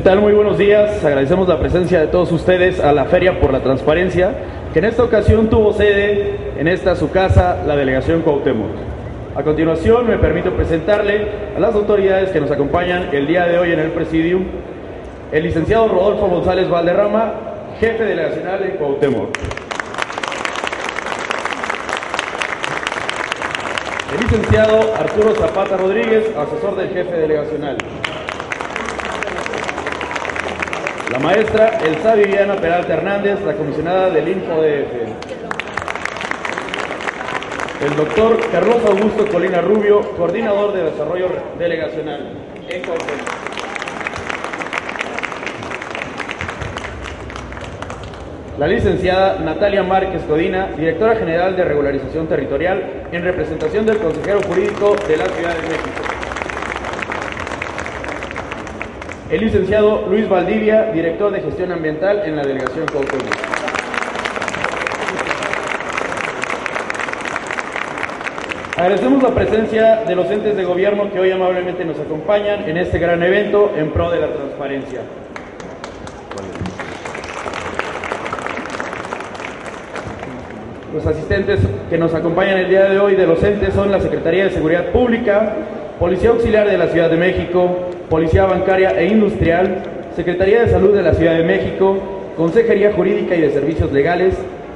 ¿Qué tal? Muy buenos días. Agradecemos la presencia de todos ustedes a la Feria por la Transparencia, que en esta ocasión tuvo sede en esta su casa, la Delegación Cuauhtémoc. A continuación me permito presentarle a las autoridades que nos acompañan el día de hoy en el Presidium. El licenciado Rodolfo González Valderrama, jefe delegacional de Cuauhtémoc. El licenciado Arturo Zapata Rodríguez, asesor del jefe delegacional. La maestra Elsa Viviana Peralta Hernández, la comisionada del InfoDF. El doctor Carlos Augusto Colina Rubio, coordinador de desarrollo delegacional. La licenciada Natalia Márquez Codina, directora general de regularización territorial, en representación del consejero jurídico de la Ciudad de México. El licenciado Luis Valdivia, director de gestión ambiental en la delegación Cuauhtémoc. Agradecemos la presencia de los entes de gobierno que hoy amablemente nos acompañan en este gran evento en pro de la transparencia. Los asistentes que nos acompañan el día de hoy de los entes son la Secretaría de Seguridad Pública, Policía Auxiliar de la Ciudad de México, Policía Bancaria e Industrial, Secretaría de Salud de la Ciudad de México, Consejería Jurídica y de Servicios Legales,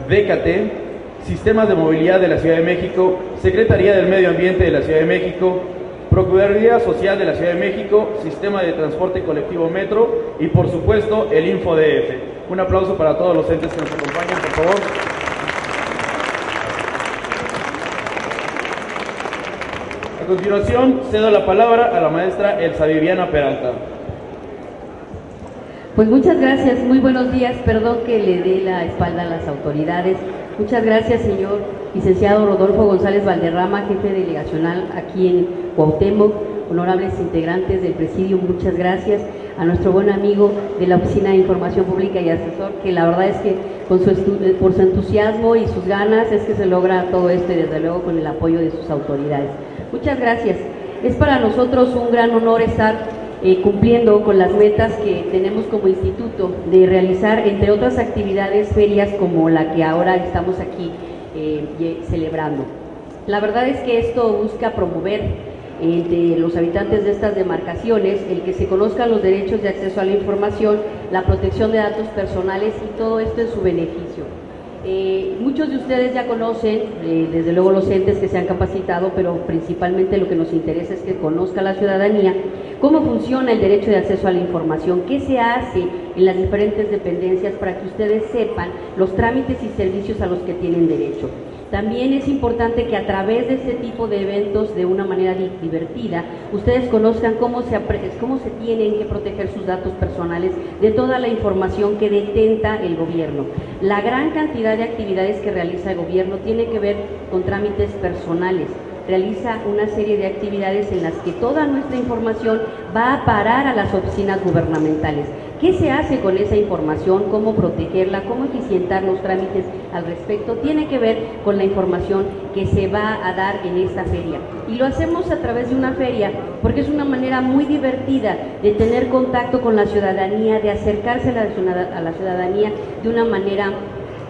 DKT, Sistemas de Movilidad de la Ciudad de México, Secretaría del Medio Ambiente de la Ciudad de México, Procuraduría Social de la Ciudad de México, Sistema de Transporte Colectivo Metro y por supuesto el InfoDF. Un aplauso para todos los entes que nos acompañan, por favor. A continuación, cedo la palabra a la maestra Elsa Viviana Peralta. Pues muchas gracias, muy buenos días, perdón que le dé la espalda a las autoridades. Muchas gracias, señor licenciado Rodolfo González Valderrama, jefe delegacional aquí en Cuauhtémoc, honorables integrantes del presidio, muchas gracias a nuestro buen amigo de la Oficina de Información Pública y asesor, que la verdad es que con su por su entusiasmo y sus ganas es que se logra todo esto desde luego con el apoyo de sus autoridades. Muchas gracias. Es para nosotros un gran honor estar eh, cumpliendo con las metas que tenemos como instituto de realizar, entre otras actividades, ferias como la que ahora estamos aquí eh, celebrando. La verdad es que esto busca promover entre los habitantes de estas demarcaciones el que se conozcan los derechos de acceso a la información, la protección de datos personales y todo esto en su beneficio. Eh, muchos de ustedes ya conocen, eh, desde luego los entes que se han capacitado, pero principalmente lo que nos interesa es que conozca la ciudadanía cómo funciona el derecho de acceso a la información, qué se hace en las diferentes dependencias para que ustedes sepan los trámites y servicios a los que tienen derecho. También es importante que a través de este tipo de eventos, de una manera divertida, ustedes conozcan cómo se, cómo se tienen que proteger sus datos personales de toda la información que detenta el gobierno. La gran cantidad de actividades que realiza el gobierno tiene que ver con trámites personales realiza una serie de actividades en las que toda nuestra información va a parar a las oficinas gubernamentales. ¿Qué se hace con esa información? ¿Cómo protegerla? ¿Cómo eficientar los trámites al respecto? Tiene que ver con la información que se va a dar en esta feria. Y lo hacemos a través de una feria porque es una manera muy divertida de tener contacto con la ciudadanía, de acercarse a la ciudadanía de una manera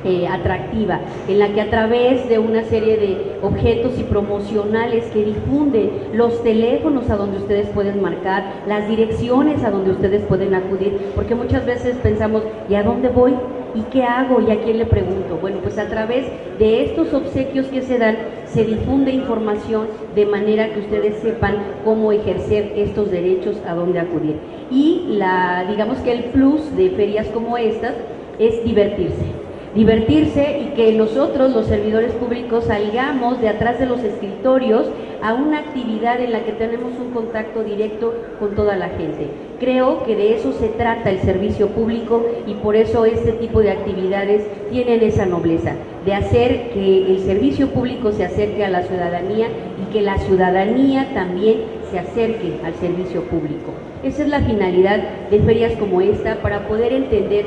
eh, atractiva, en la que a través de una serie de objetos y promocionales que difunden los teléfonos a donde ustedes pueden marcar, las direcciones a donde ustedes pueden acudir, porque muchas veces pensamos, ¿y a dónde voy? ¿Y qué hago? ¿Y a quién le pregunto? Bueno, pues a través de estos obsequios que se dan, se difunde información de manera que ustedes sepan cómo ejercer estos derechos, a dónde acudir. Y la, digamos que el plus de ferias como estas es divertirse divertirse y que nosotros, los servidores públicos, salgamos de atrás de los escritorios a una actividad en la que tenemos un contacto directo con toda la gente. Creo que de eso se trata el servicio público y por eso este tipo de actividades tienen esa nobleza, de hacer que el servicio público se acerque a la ciudadanía y que la ciudadanía también se acerque al servicio público. Esa es la finalidad de ferias como esta para poder entender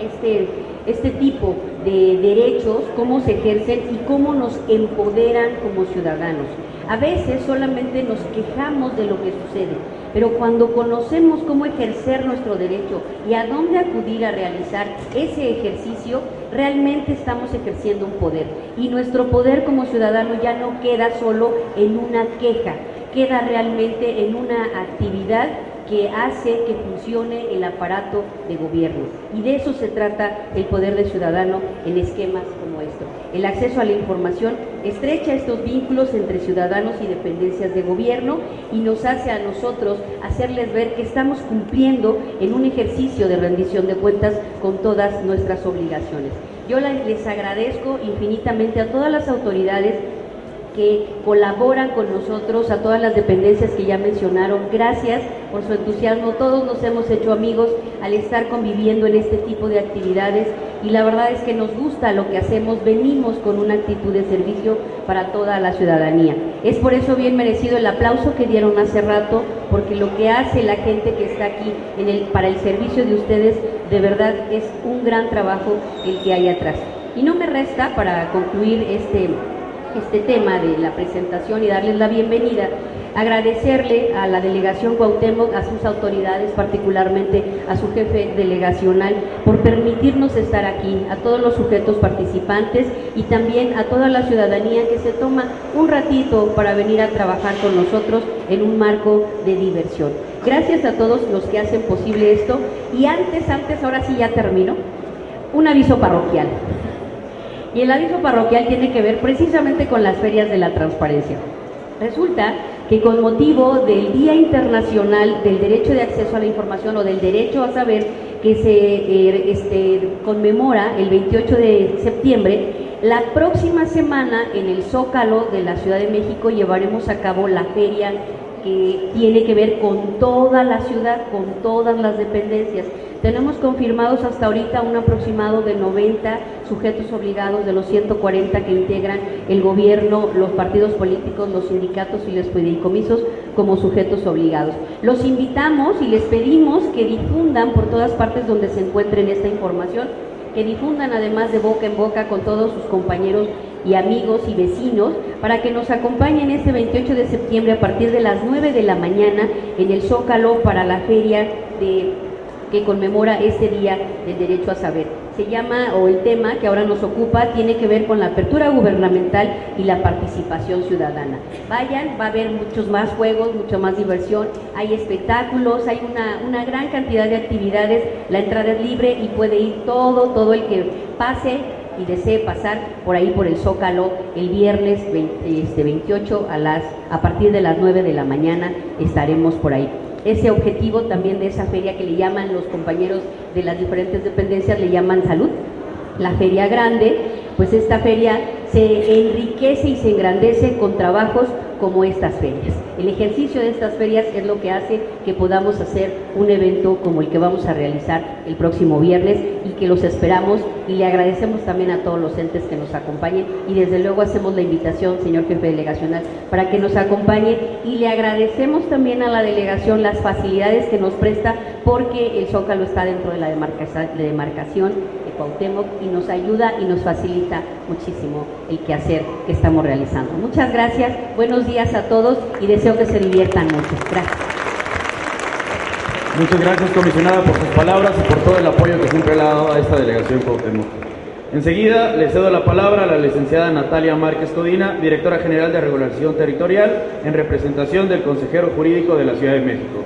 este este tipo de derechos, cómo se ejercen y cómo nos empoderan como ciudadanos. A veces solamente nos quejamos de lo que sucede, pero cuando conocemos cómo ejercer nuestro derecho y a dónde acudir a realizar ese ejercicio, realmente estamos ejerciendo un poder. Y nuestro poder como ciudadano ya no queda solo en una queja, queda realmente en una actividad que hace que funcione el aparato de gobierno. Y de eso se trata el poder del ciudadano en esquemas como esto. El acceso a la información estrecha estos vínculos entre ciudadanos y dependencias de gobierno y nos hace a nosotros hacerles ver que estamos cumpliendo en un ejercicio de rendición de cuentas con todas nuestras obligaciones. Yo les agradezco infinitamente a todas las autoridades que colaboran con nosotros, a todas las dependencias que ya mencionaron. Gracias por su entusiasmo. Todos nos hemos hecho amigos al estar conviviendo en este tipo de actividades y la verdad es que nos gusta lo que hacemos. Venimos con una actitud de servicio para toda la ciudadanía. Es por eso bien merecido el aplauso que dieron hace rato, porque lo que hace la gente que está aquí para el servicio de ustedes, de verdad es un gran trabajo el que hay atrás. Y no me resta para concluir este este tema de la presentación y darles la bienvenida, agradecerle a la delegación Cuauhtémoc, a sus autoridades, particularmente a su jefe delegacional, por permitirnos estar aquí, a todos los sujetos participantes y también a toda la ciudadanía que se toma un ratito para venir a trabajar con nosotros en un marco de diversión. Gracias a todos los que hacen posible esto y antes, antes, ahora sí ya termino, un aviso parroquial. Y el aviso parroquial tiene que ver precisamente con las ferias de la transparencia. Resulta que con motivo del Día Internacional del Derecho de Acceso a la Información o del Derecho a Saber, que se eh, este, conmemora el 28 de septiembre, la próxima semana en el Zócalo de la Ciudad de México llevaremos a cabo la feria que tiene que ver con toda la ciudad, con todas las dependencias. Tenemos confirmados hasta ahorita un aproximado de 90 sujetos obligados de los 140 que integran el gobierno, los partidos políticos, los sindicatos y los fideicomisos como sujetos obligados. Los invitamos y les pedimos que difundan por todas partes donde se encuentren esta información, que difundan además de boca en boca con todos sus compañeros y amigos y vecinos para que nos acompañen este 28 de septiembre a partir de las 9 de la mañana en el Zócalo para la feria de que conmemora este Día del Derecho a Saber. Se llama, o el tema que ahora nos ocupa, tiene que ver con la apertura gubernamental y la participación ciudadana. Vayan, va a haber muchos más juegos, mucha más diversión, hay espectáculos, hay una, una gran cantidad de actividades, la entrada es libre y puede ir todo, todo el que pase y desee pasar por ahí por el Zócalo el viernes 28 este, a, las, a partir de las 9 de la mañana estaremos por ahí ese objetivo también de esa feria que le llaman los compañeros de las diferentes dependencias, le llaman salud, la feria grande, pues esta feria se enriquece y se engrandece con trabajos como estas ferias. El ejercicio de estas ferias es lo que hace que podamos hacer un evento como el que vamos a realizar el próximo viernes y que los esperamos y le agradecemos también a todos los entes que nos acompañen y desde luego hacemos la invitación, señor jefe delegacional, para que nos acompañe y le agradecemos también a la delegación las facilidades que nos presta porque el Zócalo está dentro de la demarcación de Cuauhtémoc y nos ayuda y nos facilita muchísimo el quehacer que estamos realizando. Muchas gracias, buenos días a todos y deseo que se diviertan mucho. Gracias. Muchas gracias, comisionada, por sus palabras y por todo el apoyo que siempre le ha dado a esta delegación Cuauhtémoc. Enseguida le cedo la palabra a la licenciada Natalia Márquez Codina, directora general de Regulación Territorial, en representación del consejero jurídico de la Ciudad de México.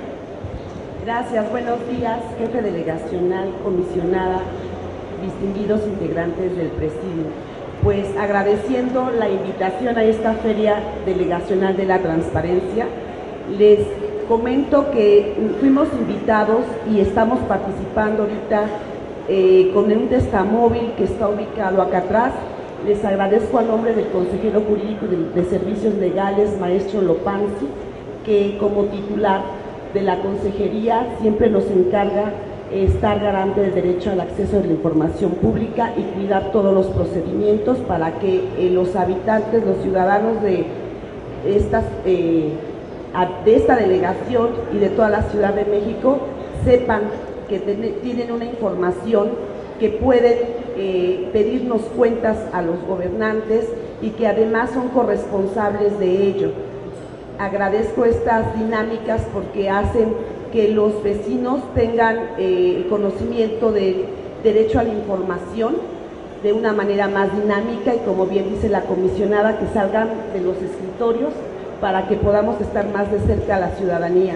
Gracias, buenos días, jefe delegacional, comisionada, distinguidos integrantes del presidio. Pues agradeciendo la invitación a esta feria delegacional de la transparencia, les comento que fuimos invitados y estamos participando ahorita eh, con un testamóvil que está ubicado acá atrás. Les agradezco a nombre del consejero jurídico de, de servicios legales, maestro Lopanzi, que como titular de la consejería siempre nos encarga estar garante del derecho al acceso a la información pública y cuidar todos los procedimientos para que eh, los habitantes, los ciudadanos de, estas, eh, de esta delegación y de toda la Ciudad de México sepan que tienen una información que pueden eh, pedirnos cuentas a los gobernantes y que además son corresponsables de ello. Agradezco estas dinámicas porque hacen que los vecinos tengan eh, conocimiento del derecho a la información de una manera más dinámica y como bien dice la comisionada, que salgan de los escritorios para que podamos estar más de cerca a la ciudadanía.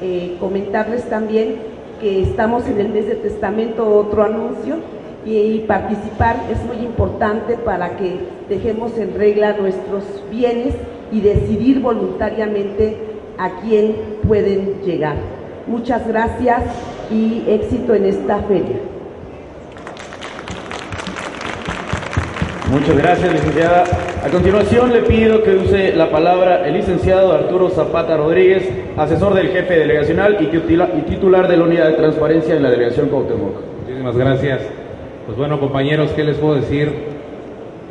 Eh, comentarles también que estamos en el mes de testamento, otro anuncio, y, participar es muy importante para que dejemos en regla nuestros bienes y decidir voluntariamente a quién pueden llegar. Muchas gracias y éxito en esta feria. Muchas gracias, licenciada. A continuación le pido que use la palabra el licenciado Arturo Zapata Rodríguez, asesor del jefe delegacional y titular de la unidad de transparencia en la delegación Cuauhtémoc. Muchísimas gracias. Pues bueno, compañeros, ¿qué les puedo decir?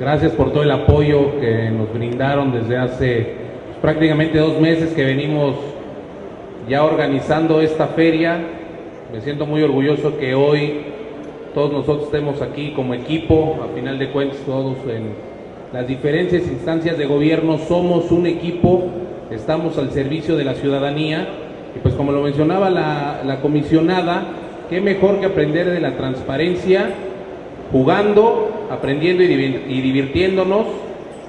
Gracias por todo el apoyo que nos brindaron desde hace pues, prácticamente dos meses que venimos ya organizando esta feria. Me siento muy orgulloso que hoy todos nosotros estemos aquí como equipo, a final de cuentas todos en las diferentes instancias de gobierno somos un equipo, estamos al servicio de la ciudadanía y pues como lo mencionaba la, comisionada, qué mejor que aprender de la transparencia jugando, aprendiendo y divirtiéndonos.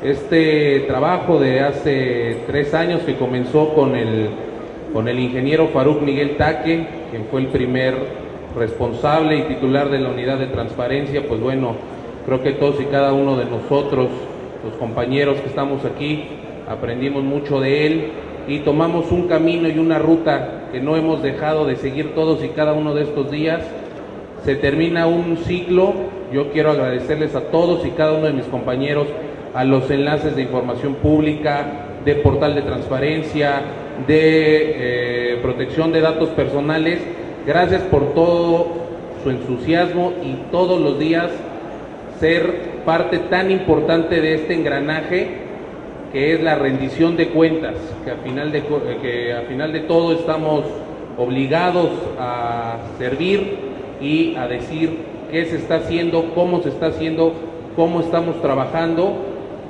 Este trabajo de hace tres años que comenzó con el, con el ingeniero Faruk Miguel Taque, quien fue el primer responsable y titular de la unidad de transparencia, pues bueno, creo que todos y cada uno de nosotros, los compañeros que estamos aquí, aprendimos mucho de él y tomamos un camino y una ruta que no hemos dejado de seguir todos y cada uno de estos días. Se termina un ciclo, yo quiero agradecerles a todos y cada uno de mis compañeros, a los enlaces de información pública, de portal de transparencia, de eh, protección de datos personales, Gracias por todo su entusiasmo y todos los días ser parte tan importante de este engranaje que es la rendición de cuentas, que a final de, eh, que a final de todo estamos obligados a servir y a decir qué se está haciendo, cómo se está haciendo, cómo estamos trabajando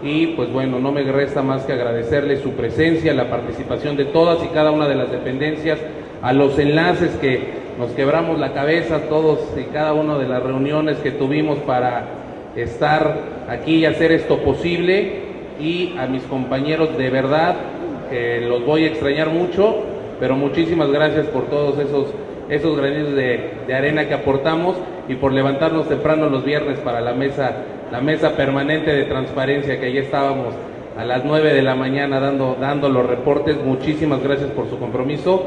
y pues bueno, no me resta más que agradecerle su presencia, la participación de todas y cada una de las dependencias, a los enlaces que nos quebramos la cabeza todos y cada una de las reuniones que tuvimos para estar aquí y hacer esto posible. Y a mis compañeros de verdad que los voy a extrañar mucho, pero muchísimas gracias por todos esos esos granitos de, arena que aportamos y por levantarnos temprano los viernes para la mesa, la mesa permanente de transparencia que ya estábamos a las 9 de la mañana dando, dando los reportes. Muchísimas gracias por su compromiso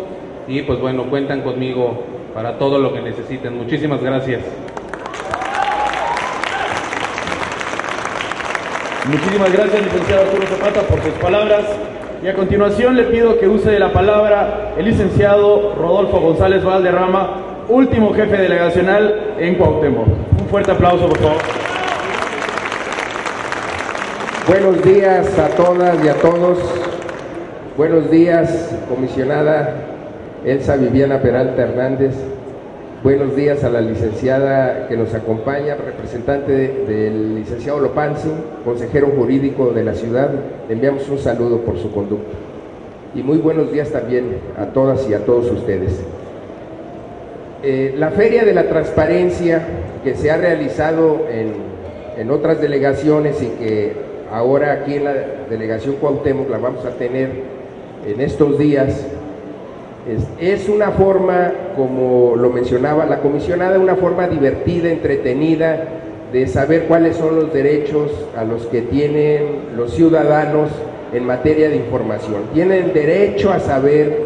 y pues bueno, cuentan conmigo para todo lo que necesiten. Muchísimas gracias. Muchísimas gracias, licenciado Arturo Zapata, por sus palabras. Y a continuación le pido que use la palabra el licenciado Rodolfo González Valderrama, último jefe delegacional en Cuauhtémoc. Un fuerte aplauso, por favor. Buenos días a todas y a todos. Buenos días, comisionada Elsa Viviana Peralta Hernández. Buenos días a la licenciada que nos acompaña, representante del licenciado Lopanzi, consejero jurídico de la ciudad. Enviamos un saludo por su conducta. Y muy buenos días también a todas y a todos ustedes. Eh, la Feria de la Transparencia que se ha realizado en, en otras delegaciones y que ahora aquí en la delegación Cuauhtémoc la vamos a tener en estos días, es, una forma, como lo mencionaba la comisionada, una forma divertida, entretenida, de saber cuáles son los derechos a los que tienen los ciudadanos en materia de información. Tienen derecho a saber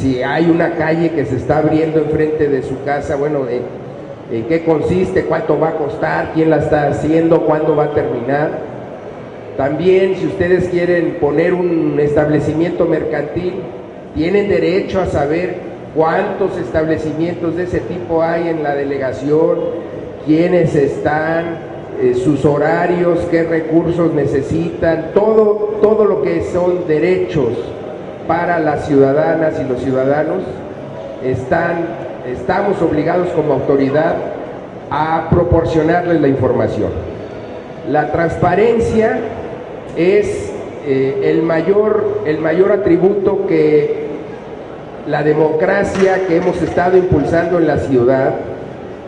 si hay una calle que se está abriendo enfrente de su casa, bueno, en qué consiste, cuánto va a costar, quién la está haciendo, cuándo va a terminar. También si ustedes quieren poner un establecimiento mercantil, tienen derecho a saber cuántos establecimientos de ese tipo hay en la delegación, quiénes están, eh, sus horarios, qué recursos necesitan, todo, todo lo que son derechos para las ciudadanas y los ciudadanos, están, estamos obligados como autoridad a proporcionarles la información. La transparencia es eh, el, mayor, el mayor atributo que la democracia que hemos estado impulsando en la ciudad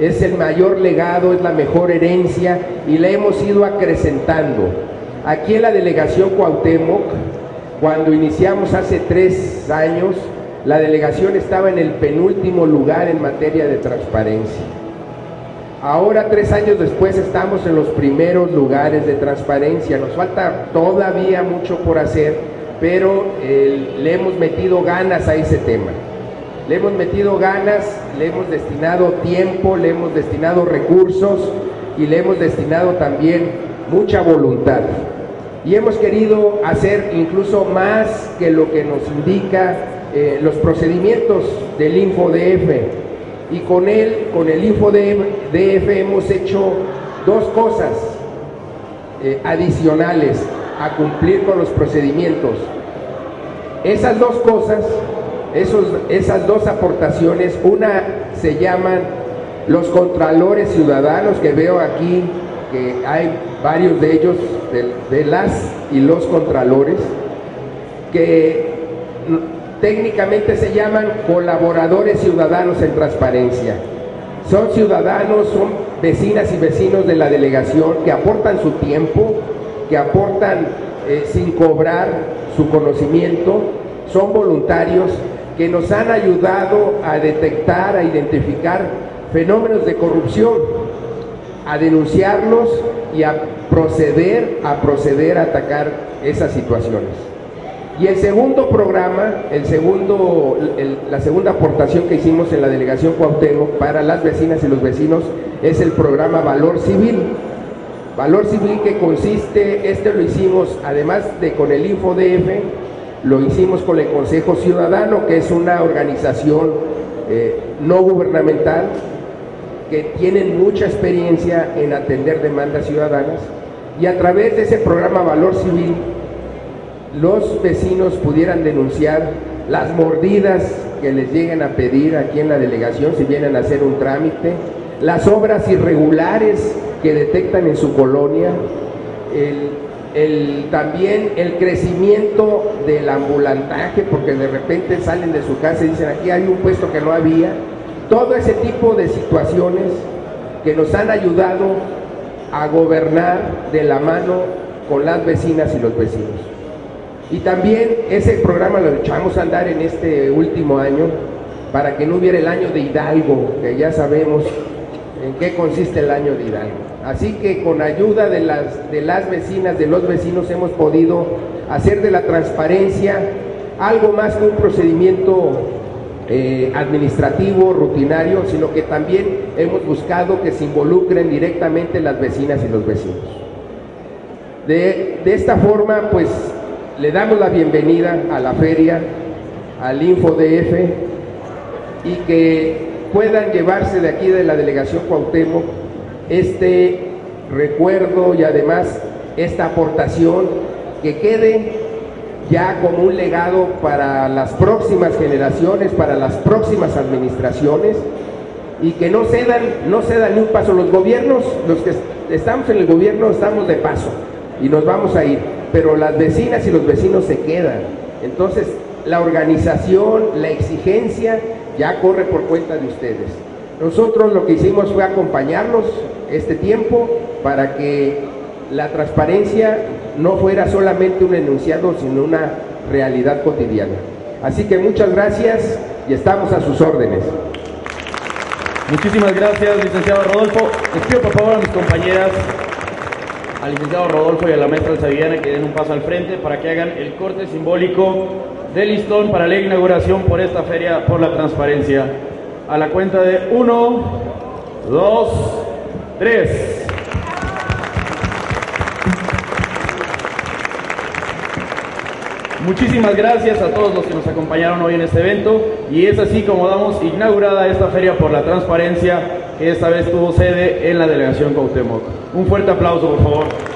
es el mayor legado, es la mejor herencia y la hemos ido acrecentando. Aquí en la delegación Cuauhtémoc, cuando iniciamos hace tres años, la delegación estaba en el penúltimo lugar en materia de transparencia. Ahora, tres años después, estamos en los primeros lugares de transparencia. Nos falta todavía mucho por hacer, pero eh, le hemos metido ganas a ese tema. Le hemos metido ganas, le hemos destinado tiempo, le hemos destinado recursos y le hemos destinado también mucha voluntad. Y hemos querido hacer incluso más que lo que nos indica eh, los procedimientos del InfoDF. Y con él, con el InfoDF hemos hecho dos cosas eh, adicionales a cumplir con los procedimientos. Esas dos cosas esos, esas dos aportaciones, una se llaman los contralores ciudadanos, que veo aquí que hay varios de ellos, de, las y los contralores, que técnicamente se llaman colaboradores ciudadanos en transparencia. Son ciudadanos, son vecinas y vecinos de la delegación que aportan su tiempo, que aportan eh, sin cobrar su conocimiento, son voluntarios que nos han ayudado a detectar, a identificar fenómenos de corrupción, a denunciarlos y a proceder, a proceder a atacar esas situaciones. Y el segundo programa, el segundo, la segunda aportación que hicimos en la delegación Cuauhtémoc para las vecinas y los vecinos es el programa Valor Civil. Valor Civil que consiste, este lo hicimos además de con el InfoDF, lo hicimos con el Consejo Ciudadano, que es una organización eh, no gubernamental que tiene mucha experiencia en atender demandas ciudadanas y a través de ese programa Valor Civil los vecinos pudieran denunciar las mordidas que les lleguen a pedir aquí en la delegación si vienen a hacer un trámite, las obras irregulares que detectan en su colonia, el el, también el crecimiento del ambulantaje, porque de repente salen de su casa y dicen, aquí hay un puesto que no había. Todo ese tipo de situaciones que nos han ayudado a gobernar de la mano con las vecinas y los vecinos. Y también ese programa lo echamos a andar en este último año para que no hubiera el año de Hidalgo, que ya sabemos en qué consiste el año de Hidalgo. Así que con ayuda de las, de las vecinas, de los vecinos, hemos podido hacer de la transparencia algo más que un procedimiento eh, administrativo, rutinario, sino que también hemos buscado que se involucren directamente las vecinas y los vecinos. De, de esta forma, pues le damos la bienvenida a la feria, al InfoDF, y que puedan llevarse de aquí de la delegación Cuauhtémoc este recuerdo y además esta aportación que quede ya como un legado para las próximas generaciones, para las próximas administraciones y que no cedan, no cedan ni un paso. Los gobiernos, los que estamos en el gobierno estamos de paso y nos vamos a ir, pero las vecinas y los vecinos se quedan. Entonces, la organización, la exigencia ya corre por cuenta de ustedes. Nosotros lo que hicimos fue acompañarlos este tiempo para que la transparencia no fuera solamente un enunciado, sino una realidad cotidiana. Así que muchas gracias y estamos a sus órdenes. Muchísimas gracias, licenciado Rodolfo. Les pido por favor a mis compañeras, al licenciado Rodolfo y a la maestra Alzaviana que den un paso al frente para que hagan el corte simbólico del listón para la inauguración por esta feria por la transparencia. A la cuenta de uno, dos, tres. Muchísimas gracias a todos los que nos acompañaron hoy en este evento y es así como damos inaugurada esta feria por la transparencia que esta vez tuvo sede en la delegación Cuauhtémoc. Un fuerte aplauso por favor.